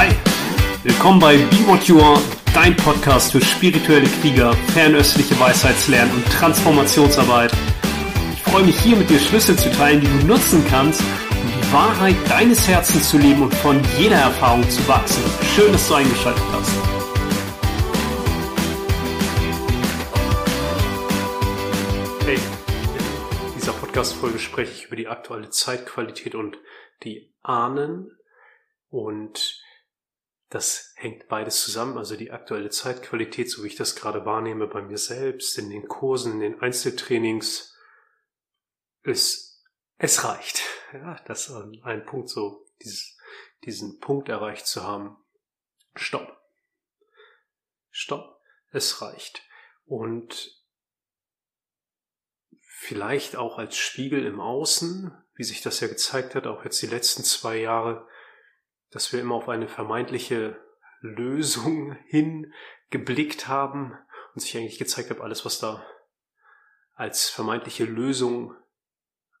Hi, willkommen bei Be What You Are, dein Podcast für spirituelle Krieger, fernöstliche Weisheitslernen und Transformationsarbeit. Ich freue mich hier mit dir Schlüssel zu teilen, die du nutzen kannst, um die Wahrheit deines Herzens zu leben und von jeder Erfahrung zu wachsen. Schön, dass du eingeschaltet hast. Hey, in dieser Podcast-Folge spreche ich über die aktuelle Zeitqualität und die Ahnen und das hängt beides zusammen, also die aktuelle Zeitqualität, so wie ich das gerade wahrnehme bei mir selbst, in den Kursen, in den Einzeltrainings, ist, es reicht. Ja, das ist ein Punkt so, dieses, diesen Punkt erreicht zu haben. Stopp. Stopp. Es reicht. Und vielleicht auch als Spiegel im Außen, wie sich das ja gezeigt hat, auch jetzt die letzten zwei Jahre, dass wir immer auf eine vermeintliche Lösung hin geblickt haben und sich eigentlich gezeigt hat, alles, was da als vermeintliche Lösung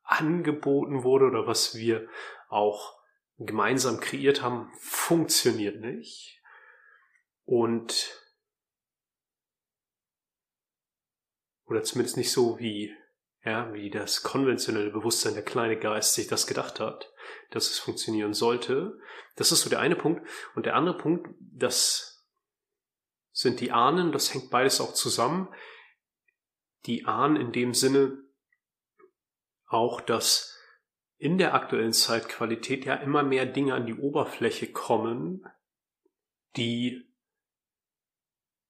angeboten wurde oder was wir auch gemeinsam kreiert haben, funktioniert nicht. Und oder zumindest nicht so wie ja, wie das konventionelle Bewusstsein, der kleine Geist sich das gedacht hat, dass es funktionieren sollte. Das ist so der eine Punkt. Und der andere Punkt, das sind die Ahnen, das hängt beides auch zusammen. Die Ahnen in dem Sinne auch, dass in der aktuellen Zeitqualität ja immer mehr Dinge an die Oberfläche kommen, die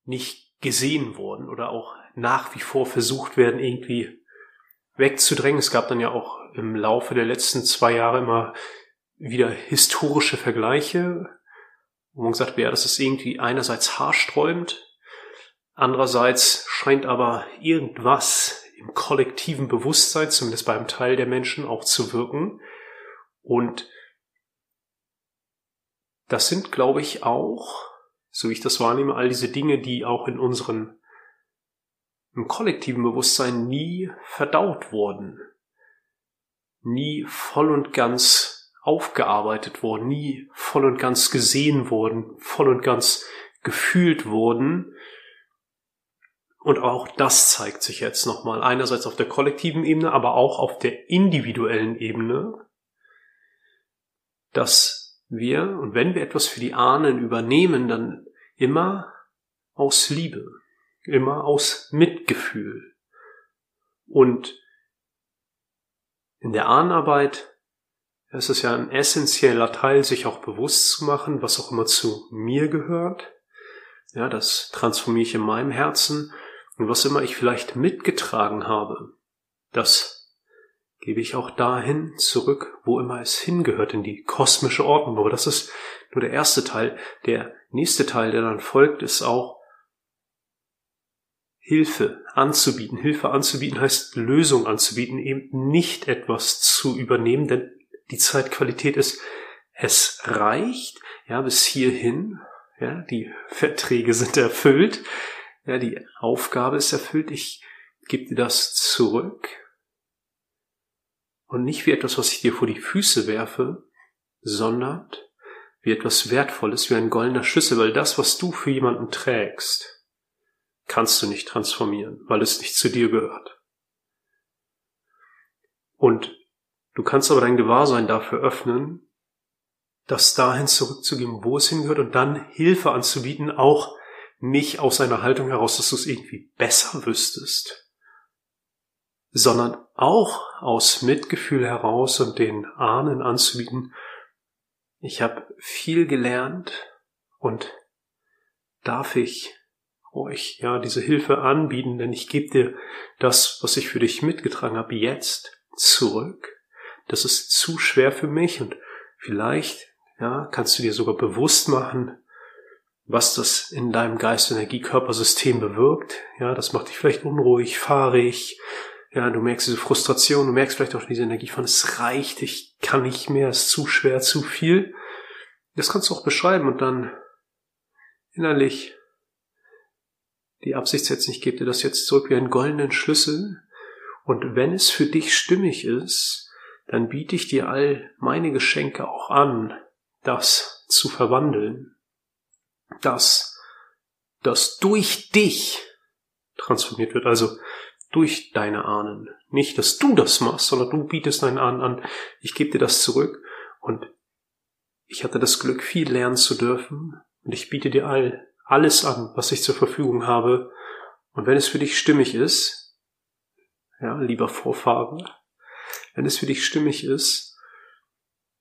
nicht gesehen wurden oder auch nach wie vor versucht werden, irgendwie wegzudrängen. Es gab dann ja auch im Laufe der letzten zwei Jahre immer wieder historische Vergleiche, wo man gesagt hat, ja, das ist irgendwie einerseits haarsträubend, andererseits scheint aber irgendwas im kollektiven Bewusstsein, zumindest beim Teil der Menschen, auch zu wirken. Und das sind, glaube ich, auch, so wie ich das wahrnehme, all diese Dinge, die auch in unseren im kollektiven Bewusstsein nie verdaut wurden, nie voll und ganz aufgearbeitet wurden, nie voll und ganz gesehen wurden, voll und ganz gefühlt wurden. Und auch das zeigt sich jetzt nochmal einerseits auf der kollektiven Ebene, aber auch auf der individuellen Ebene, dass wir, und wenn wir etwas für die Ahnen übernehmen, dann immer aus Liebe immer aus Mitgefühl. Und in der Ahnenarbeit ist es ja ein essentieller Teil, sich auch bewusst zu machen, was auch immer zu mir gehört. Ja, das transformiere ich in meinem Herzen. Und was immer ich vielleicht mitgetragen habe, das gebe ich auch dahin zurück, wo immer es hingehört, in die kosmische Ordnung. Aber das ist nur der erste Teil. Der nächste Teil, der dann folgt, ist auch, Hilfe anzubieten. Hilfe anzubieten heißt Lösung anzubieten, eben nicht etwas zu übernehmen, denn die Zeitqualität ist, es reicht, ja, bis hierhin, ja, die Verträge sind erfüllt, ja, die Aufgabe ist erfüllt, ich gebe dir das zurück und nicht wie etwas, was ich dir vor die Füße werfe, sondern wie etwas Wertvolles, wie ein goldener Schlüssel, weil das, was du für jemanden trägst, kannst du nicht transformieren, weil es nicht zu dir gehört. Und du kannst aber dein Gewahrsein dafür öffnen, das dahin zurückzugeben, wo es hingehört und dann Hilfe anzubieten, auch nicht aus einer Haltung heraus, dass du es irgendwie besser wüsstest, sondern auch aus Mitgefühl heraus und den Ahnen anzubieten, ich habe viel gelernt und darf ich euch ja diese Hilfe anbieten, denn ich gebe dir das, was ich für dich mitgetragen habe, jetzt zurück. Das ist zu schwer für mich und vielleicht ja, kannst du dir sogar bewusst machen, was das in deinem Geist-Energie-Körpersystem bewirkt. Ja, das macht dich vielleicht unruhig, fahrig. Ja, du merkst diese Frustration, du merkst vielleicht auch diese Energie von, es reicht, ich kann nicht mehr, es ist zu schwer, zu viel. Das kannst du auch beschreiben und dann innerlich die Absicht setzen, ich gebe dir das jetzt zurück wie einen goldenen Schlüssel. Und wenn es für dich stimmig ist, dann biete ich dir all meine Geschenke auch an, das zu verwandeln, dass das durch dich transformiert wird, also durch deine Ahnen. Nicht, dass du das machst, sondern du bietest deinen Ahnen an, ich gebe dir das zurück und ich hatte das Glück, viel lernen zu dürfen und ich biete dir all, alles an, was ich zur Verfügung habe. Und wenn es für dich stimmig ist, ja, lieber Vorfahren, wenn es für dich stimmig ist,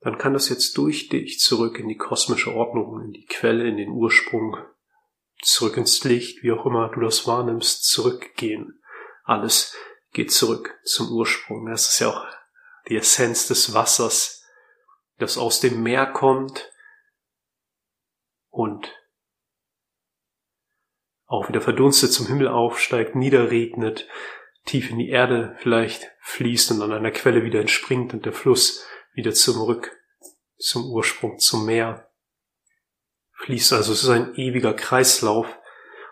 dann kann das jetzt durch dich zurück in die kosmische Ordnung, in die Quelle, in den Ursprung, zurück ins Licht, wie auch immer du das wahrnimmst, zurückgehen. Alles geht zurück zum Ursprung. Das ist ja auch die Essenz des Wassers, das aus dem Meer kommt und auch wieder verdunstet zum Himmel aufsteigt, niederregnet, tief in die Erde vielleicht fließt und an einer Quelle wieder entspringt und der Fluss wieder zurück zum Ursprung, zum Meer fließt. Also es ist ein ewiger Kreislauf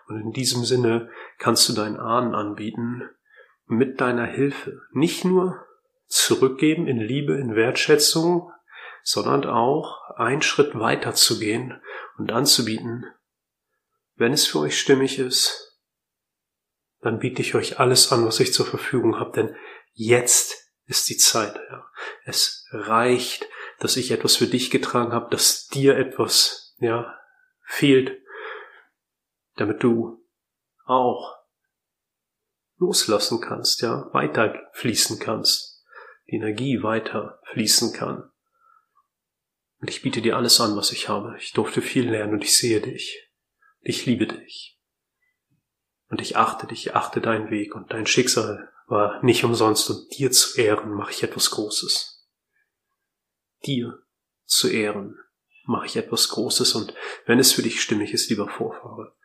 und in diesem Sinne kannst du deinen Ahnen anbieten mit deiner Hilfe. Nicht nur zurückgeben in Liebe, in Wertschätzung, sondern auch einen Schritt weiter zu gehen und anzubieten, wenn es für euch stimmig ist, dann biete ich euch alles an, was ich zur Verfügung habe, denn jetzt ist die Zeit. Ja. Es reicht, dass ich etwas für dich getragen habe, dass dir etwas ja fehlt, damit du auch loslassen kannst, ja, weiter fließen kannst, die Energie weiter fließen kann. Und ich biete dir alles an, was ich habe. Ich durfte viel lernen und ich sehe dich. Ich liebe dich. Und ich achte dich, achte deinen Weg und dein Schicksal war nicht umsonst und dir zu ehren mache ich etwas Großes. Dir zu ehren mache ich etwas Großes und wenn es für dich stimmig ist, lieber Vorfahre,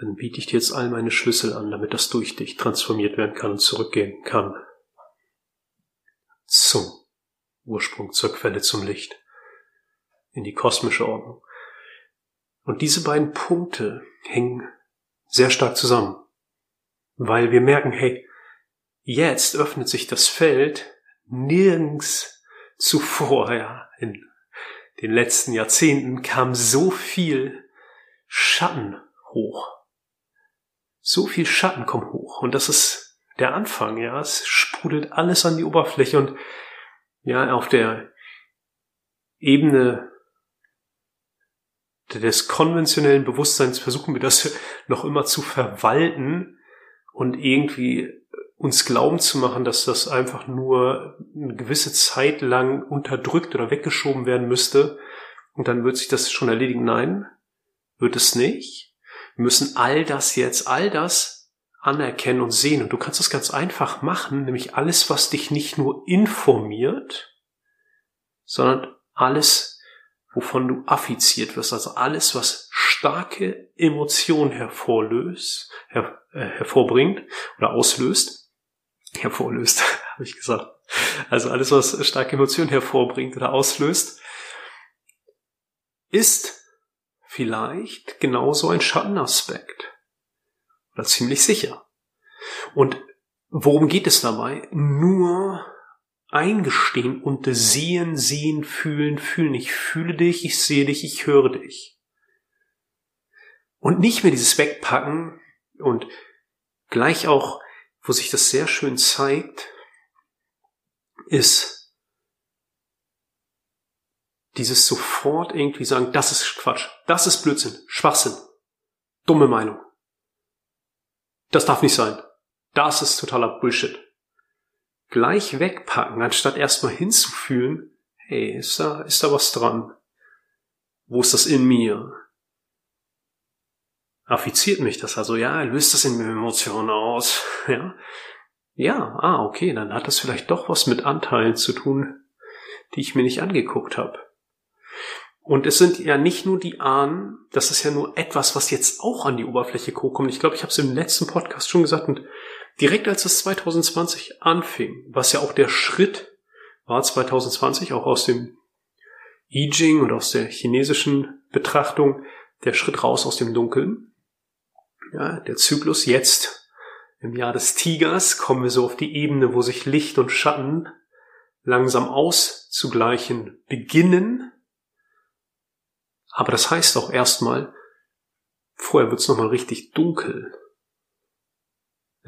dann biete ich dir jetzt all meine Schlüssel an, damit das durch dich transformiert werden kann und zurückgehen kann zum Ursprung, zur Quelle, zum Licht, in die kosmische Ordnung. Und diese beiden Punkte hängen sehr stark zusammen, weil wir merken, hey, jetzt öffnet sich das Feld nirgends zuvor, ja, in den letzten Jahrzehnten kam so viel Schatten hoch. So viel Schatten kommt hoch. Und das ist der Anfang, ja. Es sprudelt alles an die Oberfläche und ja, auf der Ebene des konventionellen Bewusstseins versuchen wir das noch immer zu verwalten und irgendwie uns glauben zu machen, dass das einfach nur eine gewisse Zeit lang unterdrückt oder weggeschoben werden müsste und dann wird sich das schon erledigen. Nein, wird es nicht. Wir müssen all das jetzt, all das anerkennen und sehen. Und du kannst das ganz einfach machen, nämlich alles, was dich nicht nur informiert, sondern alles, wovon du affiziert wirst, also alles, was starke Emotionen hervorlöst, her, äh, hervorbringt oder auslöst, hervorlöst, habe ich gesagt. Also alles, was starke Emotionen hervorbringt oder auslöst, ist vielleicht genauso ein Schattenaspekt. Oder ziemlich sicher. Und worum geht es dabei? Nur eingestehen und sehen, sehen, fühlen, fühlen. Ich fühle dich, ich sehe dich, ich höre dich. Und nicht mehr dieses Wegpacken und gleich auch, wo sich das sehr schön zeigt, ist dieses sofort irgendwie sagen, das ist Quatsch, das ist Blödsinn, Schwachsinn, dumme Meinung. Das darf nicht sein. Das ist totaler Bullshit gleich wegpacken, anstatt erstmal hinzufühlen, hey, ist da, ist da was dran? Wo ist das in mir? Affiziert mich das also, ja, löst das in mir Emotionen aus, ja? Ja, ah, okay, dann hat das vielleicht doch was mit Anteilen zu tun, die ich mir nicht angeguckt habe. Und es sind ja nicht nur die Ahnen, das ist ja nur etwas, was jetzt auch an die Oberfläche kommt. Ich glaube, ich habe es im letzten Podcast schon gesagt und direkt als es 2020 anfing, was ja auch der Schritt war 2020, auch aus dem I Ching und aus der chinesischen Betrachtung, der Schritt raus aus dem Dunkeln. Ja, der Zyklus jetzt im Jahr des Tigers kommen wir so auf die Ebene, wo sich Licht und Schatten langsam auszugleichen beginnen. Aber das heißt auch erstmal, vorher wird's nochmal richtig dunkel.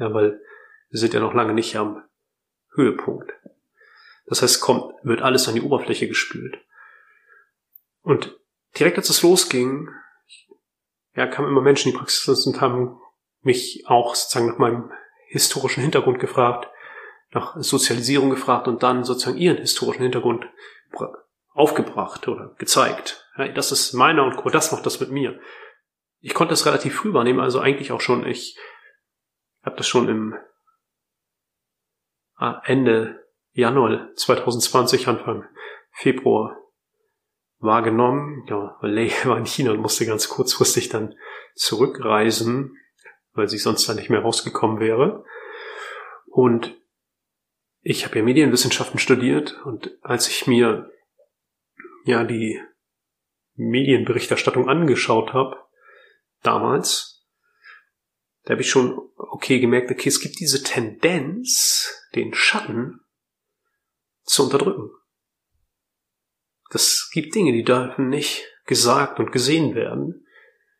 Ja, weil wir sind ja noch lange nicht am Höhepunkt. Das heißt, kommt, wird alles an die Oberfläche gespült. Und direkt als es losging, ja, kamen immer Menschen in die Praxis und haben mich auch sozusagen nach meinem historischen Hintergrund gefragt, nach Sozialisierung gefragt und dann sozusagen ihren historischen Hintergrund aufgebracht oder gezeigt. Ja, das ist meiner und. Das macht das mit mir. Ich konnte das relativ früh wahrnehmen, also eigentlich auch schon. Ich habe das schon im ah, Ende Januar 2020, Anfang Februar wahrgenommen. Ja, weil Lei war in China und musste ganz kurzfristig dann zurückreisen, weil sie sonst da nicht mehr rausgekommen wäre. Und ich habe ja Medienwissenschaften studiert und als ich mir ja die Medienberichterstattung angeschaut habe, damals, da habe ich schon okay gemerkt, okay, es gibt diese Tendenz, den Schatten zu unterdrücken. Das gibt Dinge, die dürfen nicht gesagt und gesehen werden.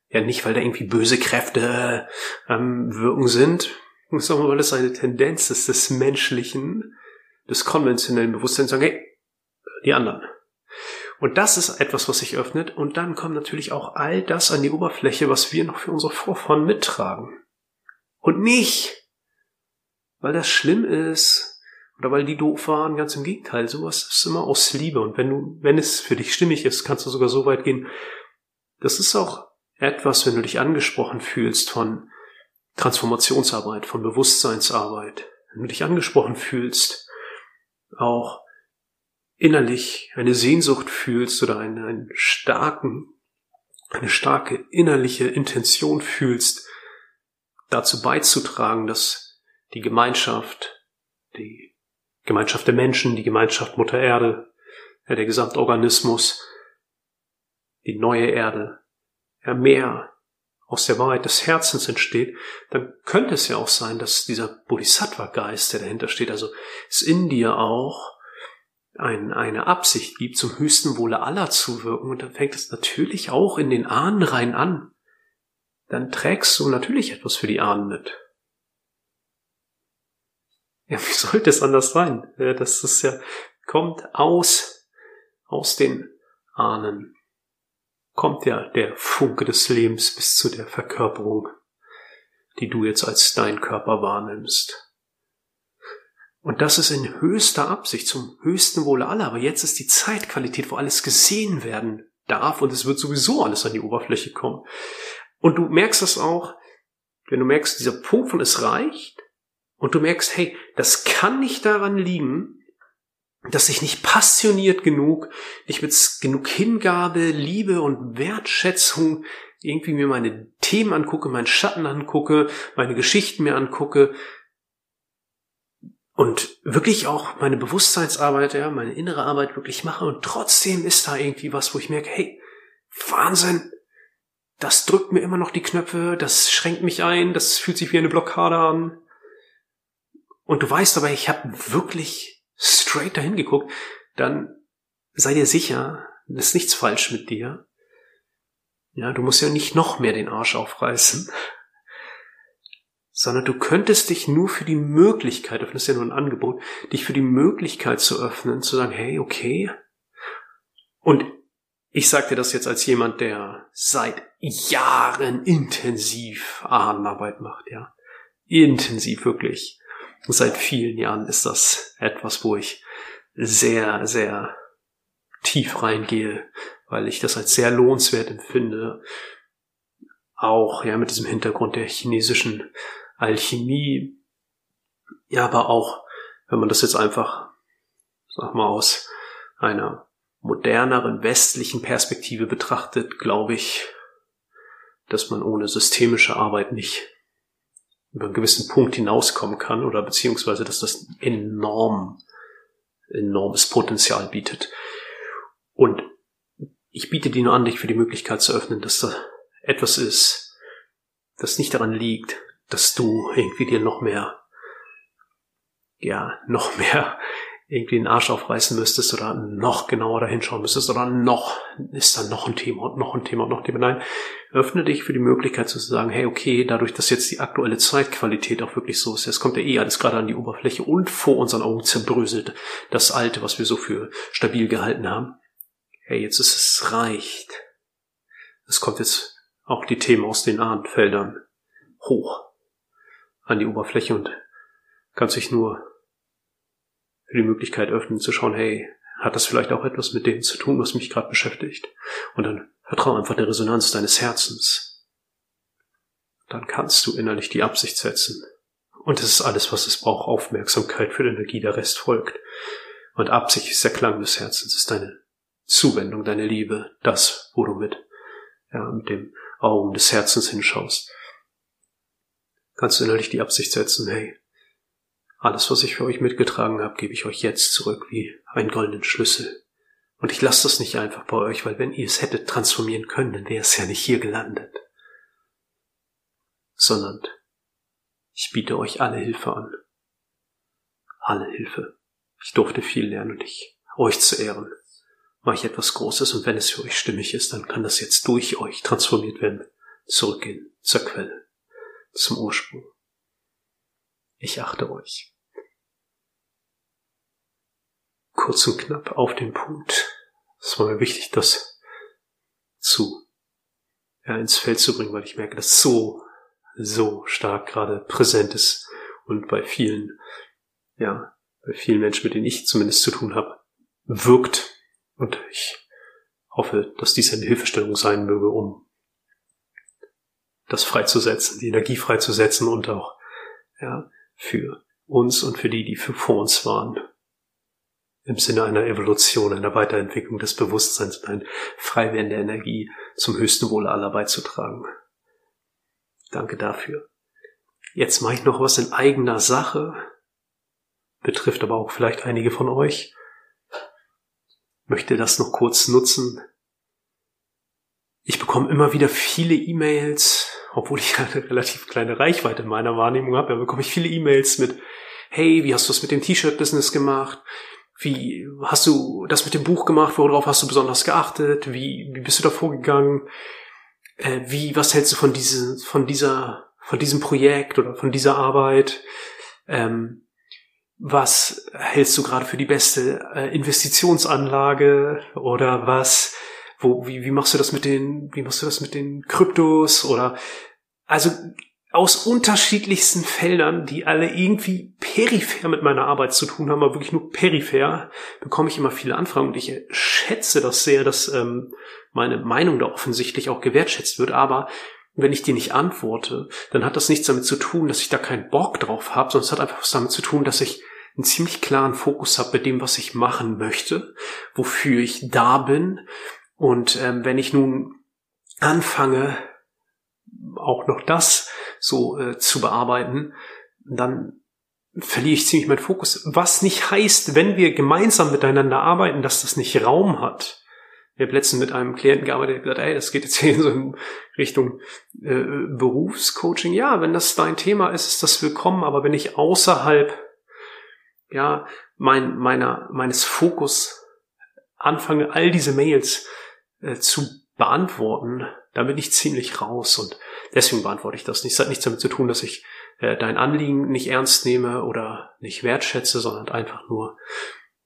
Ja, nicht, weil da irgendwie böse Kräfte ähm, wirken sind, sondern weil es eine Tendenz ist des menschlichen, des konventionellen Bewusstseins, sagen, hey, die anderen. Und das ist etwas, was sich öffnet. Und dann kommt natürlich auch all das an die Oberfläche, was wir noch für unsere Vorfahren mittragen. Und nicht, weil das schlimm ist oder weil die doof waren. Ganz im Gegenteil. Sowas ist immer aus Liebe. Und wenn du, wenn es für dich stimmig ist, kannst du sogar so weit gehen. Das ist auch etwas, wenn du dich angesprochen fühlst von Transformationsarbeit, von Bewusstseinsarbeit. Wenn du dich angesprochen fühlst, auch innerlich eine Sehnsucht fühlst oder einen, einen starken, eine starke innerliche Intention fühlst, dazu beizutragen, dass die Gemeinschaft, die Gemeinschaft der Menschen, die Gemeinschaft Mutter Erde, der Gesamtorganismus, die neue Erde, ja, mehr aus der Wahrheit des Herzens entsteht, dann könnte es ja auch sein, dass dieser Bodhisattva-Geist, der dahinter steht, also es in dir auch ein, eine Absicht gibt, zum höchsten Wohle aller zu wirken, und dann fängt es natürlich auch in den Ahnenreihen an. Dann trägst du natürlich etwas für die Ahnen mit. Ja, wie sollte es anders sein? Das ist ja, kommt aus, aus den Ahnen. Kommt ja der Funke des Lebens bis zu der Verkörperung, die du jetzt als dein Körper wahrnimmst. Und das ist in höchster Absicht, zum höchsten Wohle aller. Aber jetzt ist die Zeitqualität, wo alles gesehen werden darf und es wird sowieso alles an die Oberfläche kommen. Und du merkst das auch, wenn du merkst, dieser Punkt von es reicht und du merkst, hey, das kann nicht daran liegen, dass ich nicht passioniert genug, nicht mit genug Hingabe, Liebe und Wertschätzung irgendwie mir meine Themen angucke, meinen Schatten angucke, meine Geschichten mir angucke, und wirklich auch meine Bewusstseinsarbeit, ja, meine innere Arbeit wirklich mache und trotzdem ist da irgendwie was, wo ich merke, hey, Wahnsinn, das drückt mir immer noch die Knöpfe, das schränkt mich ein, das fühlt sich wie eine Blockade an. Und du weißt aber, ich habe wirklich straight dahin geguckt, dann sei dir sicher, es ist nichts falsch mit dir. Ja, du musst ja nicht noch mehr den Arsch aufreißen sondern du könntest dich nur für die Möglichkeit, das ist ja nur ein Angebot, dich für die Möglichkeit zu öffnen, zu sagen, hey, okay. Und ich sage dir das jetzt als jemand, der seit Jahren intensiv Ahnenarbeit macht, ja. Intensiv, wirklich. Seit vielen Jahren ist das etwas, wo ich sehr, sehr tief reingehe, weil ich das als sehr lohnenswert empfinde. Auch, ja, mit diesem Hintergrund der chinesischen Alchemie, ja, aber auch, wenn man das jetzt einfach, sag mal, aus einer moderneren westlichen Perspektive betrachtet, glaube ich, dass man ohne systemische Arbeit nicht über einen gewissen Punkt hinauskommen kann oder beziehungsweise, dass das enorm, enormes Potenzial bietet. Und ich biete dir nur an, dich für die Möglichkeit zu öffnen, dass da etwas ist, das nicht daran liegt, dass du irgendwie dir noch mehr, ja, noch mehr irgendwie den Arsch aufreißen müsstest oder noch genauer dahin schauen müsstest oder noch, ist da noch ein Thema und noch ein Thema und noch ein Thema. Nein, öffne dich für die Möglichkeit zu sagen, hey, okay, dadurch, dass jetzt die aktuelle Zeitqualität auch wirklich so ist, es kommt ja eh alles gerade an die Oberfläche und vor unseren Augen zerbröselt das Alte, was wir so für stabil gehalten haben. Hey, jetzt ist es reicht. Es kommt jetzt auch die Themen aus den Ahnenfeldern hoch an die Oberfläche und kann sich nur die Möglichkeit öffnen zu schauen, hey, hat das vielleicht auch etwas mit dem zu tun, was mich gerade beschäftigt? Und dann vertraue einfach der Resonanz deines Herzens. Dann kannst du innerlich die Absicht setzen. Und es ist alles, was es braucht, Aufmerksamkeit für die Energie, der Rest folgt. Und Absicht ist der Klang des Herzens, ist deine Zuwendung, deine Liebe, das, wo du mit, ja, mit dem Augen des Herzens hinschaust. Kannst du innerlich die Absicht setzen, hey, alles, was ich für euch mitgetragen habe, gebe ich euch jetzt zurück wie einen goldenen Schlüssel. Und ich lasse das nicht einfach bei euch, weil wenn ihr es hättet transformieren können, dann wäre es ja nicht hier gelandet. Sondern ich biete euch alle Hilfe an. Alle Hilfe. Ich durfte viel lernen und ich, euch zu ehren, mache ich etwas Großes und wenn es für euch stimmig ist, dann kann das jetzt durch euch transformiert werden. Zurückgehen zur Quelle, zum Ursprung. Ich achte euch. kurz und knapp auf den Punkt. Es war mir wichtig, das zu ja, ins Feld zu bringen, weil ich merke, dass so, so stark gerade präsent ist und bei vielen, ja, bei vielen Menschen, mit denen ich zumindest zu tun habe, wirkt. Und ich hoffe, dass dies eine Hilfestellung sein möge, um das freizusetzen, die Energie freizusetzen und auch, ja, für uns und für die, die vor uns waren, im Sinne einer Evolution, einer Weiterentwicklung des Bewusstseins und ein Freiwerden der Energie zum höchsten Wohle aller beizutragen. Danke dafür. Jetzt mache ich noch was in eigener Sache, betrifft aber auch vielleicht einige von euch. Möchte das noch kurz nutzen. Ich bekomme immer wieder viele E-Mails, obwohl ich eine relativ kleine Reichweite in meiner Wahrnehmung habe, bekomme ich viele E-Mails mit, hey, wie hast du es mit dem T-Shirt-Business gemacht? Wie hast du das mit dem Buch gemacht? Worauf hast du besonders geachtet? Wie, wie bist du da vorgegangen? Äh, wie, was hältst du von diesem, von dieser, von diesem Projekt oder von dieser Arbeit? Ähm, was hältst du gerade für die beste äh, Investitionsanlage oder was? Wo, wie, wie machst du das mit den, wie machst du das mit den Kryptos oder also aus unterschiedlichsten Feldern, die alle irgendwie peripher mit meiner Arbeit zu tun haben, aber wirklich nur peripher, bekomme ich immer viele Anfragen und ich schätze das sehr, dass ähm, meine Meinung da offensichtlich auch gewertschätzt wird, aber wenn ich dir nicht antworte, dann hat das nichts damit zu tun, dass ich da keinen Bock drauf habe, sondern es hat einfach was damit zu tun, dass ich einen ziemlich klaren Fokus habe bei dem, was ich machen möchte, wofür ich da bin. Und ähm, wenn ich nun anfange, auch noch das so äh, zu bearbeiten, dann verliere ich ziemlich meinen Fokus. Was nicht heißt, wenn wir gemeinsam miteinander arbeiten, dass das nicht Raum hat. Ich habe letztens mit einem Klienten gearbeitet, der gesagt, ey, das geht jetzt hier in so in Richtung äh, Berufscoaching. Ja, wenn das dein Thema ist, ist das willkommen, aber wenn ich außerhalb ja, mein, meiner, meines Fokus anfange, all diese Mails äh, zu beantworten, da bin ich ziemlich raus und deswegen beantworte ich das nicht. Es hat nichts damit zu tun, dass ich äh, dein Anliegen nicht ernst nehme oder nicht wertschätze, sondern einfach nur,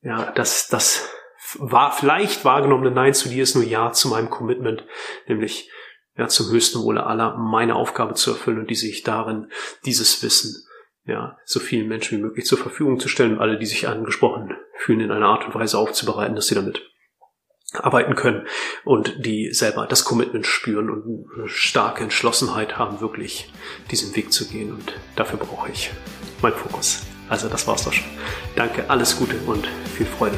ja, dass das war vielleicht wahrgenommene Nein zu dir ist nur Ja zu meinem Commitment, nämlich ja zum höchsten Wohle aller meine Aufgabe zu erfüllen und die sehe ich darin, dieses Wissen ja so vielen Menschen wie möglich zur Verfügung zu stellen und alle, die sich angesprochen fühlen, in einer Art und Weise aufzubereiten, dass sie damit arbeiten können und die selber das Commitment spüren und eine starke Entschlossenheit haben, wirklich diesen Weg zu gehen. Und dafür brauche ich meinen Fokus. Also das war's doch schon. Danke, alles Gute und viel Freude.